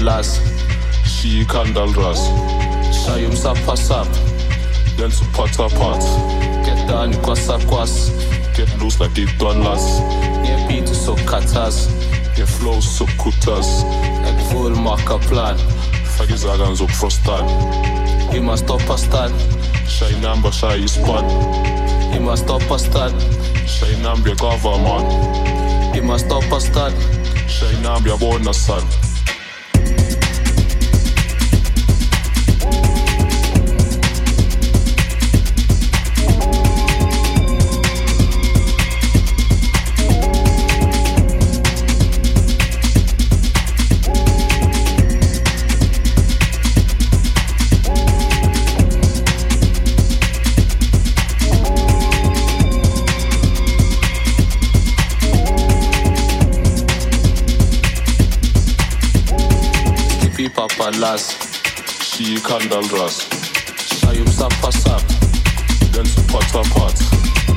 Skippi papalas Shiyikhandal ras Shaya umsaphasapha Then to pot apart Get down kwasa kwas Get loose like itwanlas Ngebeat usokukhathaza Get flow sokukhuthaza Ekuvula makaplan Faka izaga ngizokufrostana Imastopa stan Shaya inamba shaya ispan Imastopa stan Shaya inamba yakava man. Imastopa stan Shaya inamba yabona sana apart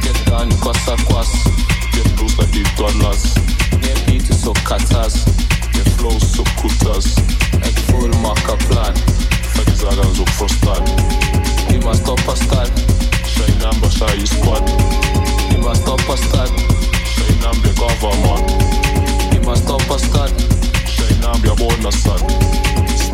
Get down kwasa kwas. Get loose like itwanlas Ngebeat usokukhathaza Get flow sokukhuthaza Ekuvula makaplan Faka izaga ngizokufrostana Imastopa stan. Shaya inamba shaya ispan Imastopa stan. Shaya inamba yakava man Imastopa stan. Shaya inamba yabona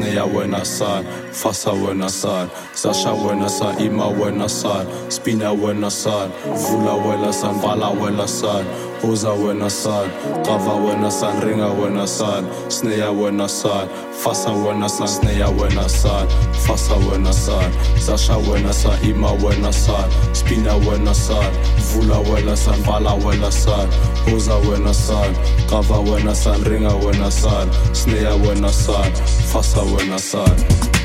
sana Sneya wena san, fasa wena san, Sasha wena san, ima wena san, Spina wena san, Vula wena san, Vala wena san, Hoza wena san, Kava wena san, Ringa wena san, Sneya wena san, Fasa wena san, Sneya wena san, Fasa wena san, Sasha wena san, ima wena san, Spina wena san, Vula wena san, Vala wena san, Hoza wena san, Kava wena san, Ringa wena san, Sneya wena san, Fasa wena san.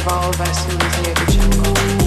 of all of us who live near the jungle.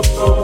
oh.